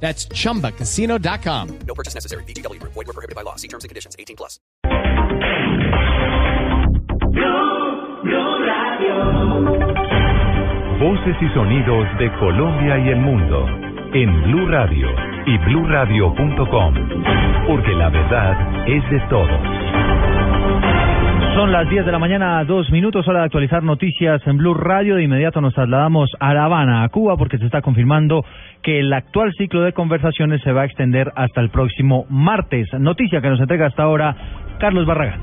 That's chumbacasino.com. No purchase necessary. BGW. Void were prohibited by law. See terms and conditions. 18 plus. Voces y sonidos de Colombia y el mundo en Blue Radio y bluradio.com, porque la verdad es de todos. Son las 10 de la mañana, dos minutos, hora de actualizar noticias en Blue Radio. De inmediato nos trasladamos a La Habana, a Cuba, porque se está confirmando que el actual ciclo de conversaciones se va a extender hasta el próximo martes. Noticia que nos entrega hasta ahora Carlos Barragán.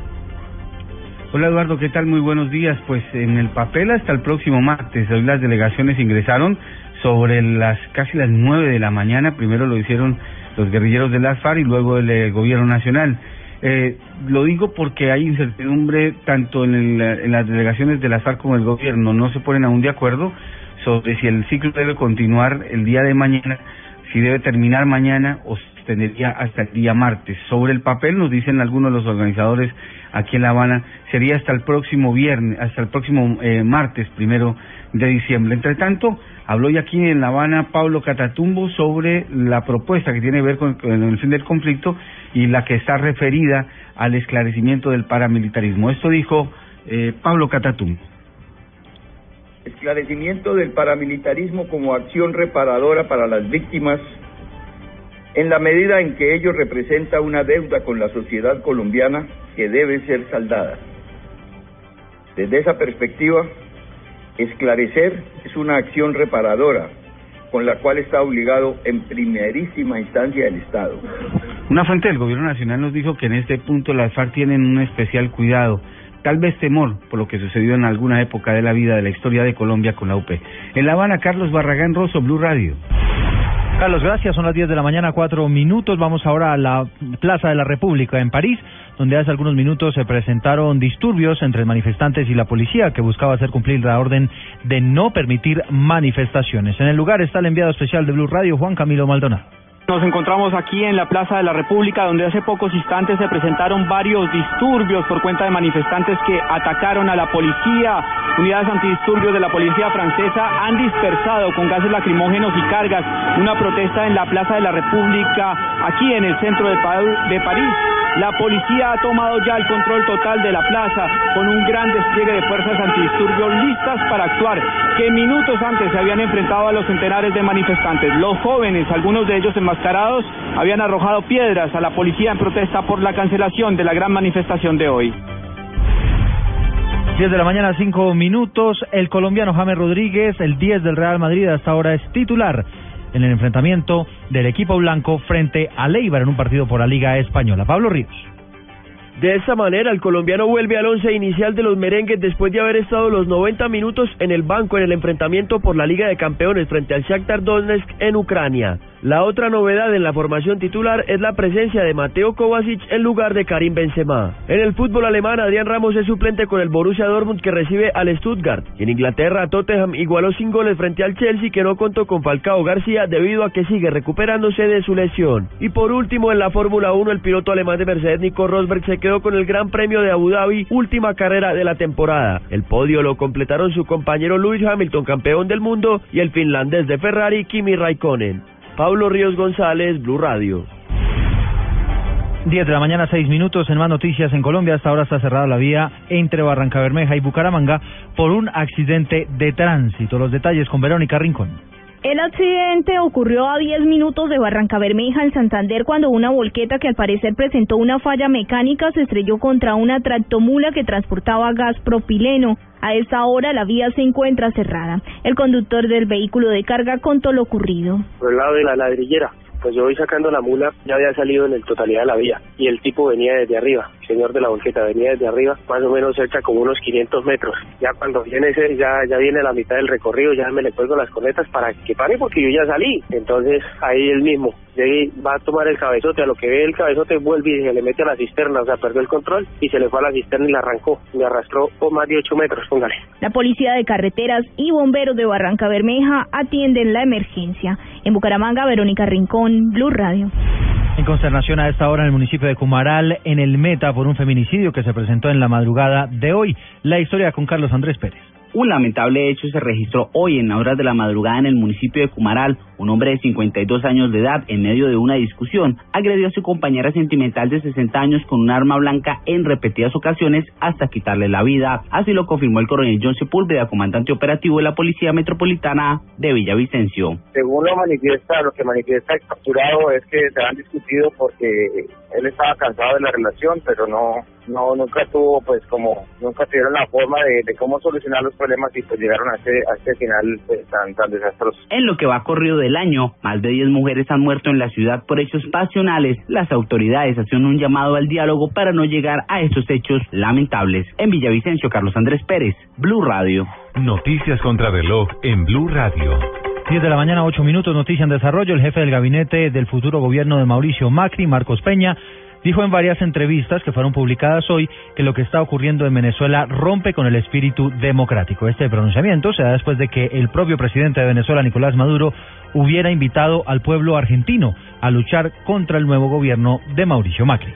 Hola Eduardo, ¿qué tal? Muy buenos días. Pues en el papel hasta el próximo martes. Hoy las delegaciones ingresaron sobre las casi las nueve de la mañana. Primero lo hicieron los guerrilleros del ASFAR y luego el, eh, gobierno nacional. Eh, lo digo porque hay incertidumbre tanto en, el- en las delegaciones del ASFAR como el gobierno. No se ponen aún de acuerdo sobre si el ciclo debe continuar el día de mañana, si debe terminar mañana o se extendería hasta el día martes. Sobre el papel nos dicen algunos de los organizadores aquí en La Habana, sería hasta el próximo viernes, hasta el próximo eh, martes, primero de diciembre. Entre tanto, habló ya aquí en La Habana Pablo Catatumbo sobre la propuesta que tiene que ver con, con el fin del conflicto y la que está referida al esclarecimiento del paramilitarismo. Esto dijo eh, Pablo Catatumbo. esclarecimiento del paramilitarismo como acción reparadora para las víctimas en la medida en que ello representa una deuda con la sociedad colombiana que debe ser saldada. Desde esa perspectiva, esclarecer es una acción reparadora con la cual está obligado en primerísima instancia el Estado. Una fuente del gobierno nacional nos dijo que en este punto las FARC tienen un especial cuidado, tal vez temor por lo que sucedió en alguna época de la vida de la historia de Colombia con la UP. En La Habana, Carlos Barragán Rosso, Blue Radio. Carlos, gracias. Son las 10 de la mañana, cuatro minutos. Vamos ahora a la Plaza de la República en París, donde hace algunos minutos se presentaron disturbios entre manifestantes y la policía que buscaba hacer cumplir la orden de no permitir manifestaciones. En el lugar está el enviado especial de Blue Radio, Juan Camilo Maldonado. Nos encontramos aquí en la Plaza de la República, donde hace pocos instantes se presentaron varios disturbios por cuenta de manifestantes que atacaron a la policía. Unidades antidisturbios de la policía francesa han dispersado con gases lacrimógenos y cargas una protesta en la Plaza de la República, aquí en el centro de, de París. La policía ha tomado ya el control total de la plaza con un gran despliegue de fuerzas antidisturbios listas para actuar, que minutos antes se habían enfrentado a los centenares de manifestantes. Los jóvenes, algunos de ellos enmascarados, habían arrojado piedras a la policía en protesta por la cancelación de la gran manifestación de hoy. 10 de la mañana, 5 minutos. El colombiano James Rodríguez, el 10 del Real Madrid, hasta ahora es titular en el enfrentamiento del equipo blanco frente a Leibar en un partido por la Liga Española. Pablo Ríos. De esta manera, el colombiano vuelve al once inicial de los merengues después de haber estado los 90 minutos en el banco en el enfrentamiento por la Liga de Campeones frente al Shakhtar Donetsk en Ucrania. La otra novedad en la formación titular es la presencia de Mateo Kovacic en lugar de Karim Benzema. En el fútbol alemán, Adrián Ramos es suplente con el Borussia Dortmund que recibe al Stuttgart. En Inglaterra, Tottenham igualó sin goles frente al Chelsea que no contó con Falcao García debido a que sigue recuperándose de su lesión. Y por último, en la Fórmula 1, el piloto alemán de Mercedes Nico Rosberg se quedó con el Gran Premio de Abu Dhabi, última carrera de la temporada. El podio lo completaron su compañero Lewis Hamilton, campeón del mundo, y el finlandés de Ferrari, Kimi Raikkonen. Pablo Ríos González, Blue Radio. 10 de la mañana, 6 minutos. En más noticias en Colombia, hasta ahora está cerrada la vía entre Barranca Bermeja y Bucaramanga por un accidente de tránsito. Los detalles con Verónica Rincón. El accidente ocurrió a 10 minutos de Barranca Bermeja, en Santander, cuando una volqueta que al parecer presentó una falla mecánica se estrelló contra una tractomula que transportaba gas propileno. A esta hora la vía se encuentra cerrada. El conductor del vehículo de carga contó lo ocurrido. por el lado de la ladrillera. Pues yo voy sacando la mula, ya había salido en el totalidad de la vía y el tipo venía desde arriba. Señor de la volqueta, venía desde arriba, más o menos cerca como unos 500 metros. Ya cuando viene ese, ya, ya viene la mitad del recorrido, ya me le cuelgo las coletas para que pare porque yo ya salí. Entonces ahí él mismo llegué, va a tomar el cabezote, a lo que ve el cabezote vuelve y se le mete a la cisterna, o sea, perdió el control y se le fue a la cisterna y la arrancó, me arrastró por más de 8 metros, póngale. La policía de carreteras y bomberos de Barranca Bermeja atienden la emergencia. En Bucaramanga, Verónica Rincón, Blue Radio. En consternación a esta hora en el municipio de Cumaral, en el Meta, por un feminicidio que se presentó en la madrugada de hoy. La historia con Carlos Andrés Pérez. Un lamentable hecho se registró hoy en horas de la madrugada en el municipio de Cumaral. Un hombre de 52 años de edad, en medio de una discusión, agredió a su compañera sentimental de 60 años con un arma blanca en repetidas ocasiones hasta quitarle la vida. Así lo confirmó el coronel John Sepúlveda, comandante operativo de la Policía Metropolitana de Villavicencio. Según lo manifiesta, lo que manifiesta el capturado es que se han discutido porque él estaba cansado de la relación, pero no, no, nunca tuvo, pues, como, nunca tuvieron la forma de, de cómo solucionar los problemas y pues llegaron a este, a este final pues, tan, tan desastroso. En lo que va corrido del año, más de 10 mujeres han muerto en la ciudad por hechos pasionales. Las autoridades hacen un llamado al diálogo para no llegar a estos hechos lamentables. En Villavicencio, Carlos Andrés Pérez, Blue Radio. Noticias contra reloj en Blue Radio. 10 de la mañana, 8 minutos, noticia en desarrollo. El jefe del gabinete del futuro gobierno de Mauricio Macri, Marcos Peña, dijo en varias entrevistas que fueron publicadas hoy que lo que está ocurriendo en Venezuela rompe con el espíritu democrático. Este pronunciamiento se da después de que el propio presidente de Venezuela, Nicolás Maduro, hubiera invitado al pueblo argentino a luchar contra el nuevo gobierno de Mauricio Macri.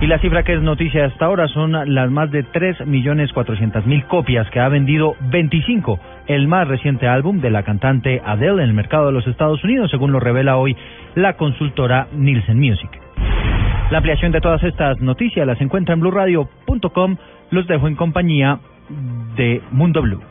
Y la cifra que es noticia hasta ahora son las más de 3.400.000 copias que ha vendido 25, el más reciente álbum de la cantante Adele en el mercado de los Estados Unidos, según lo revela hoy la consultora Nielsen Music. La ampliación de todas estas noticias las encuentra en blueradio.com. Los dejo en compañía de Mundo. Blue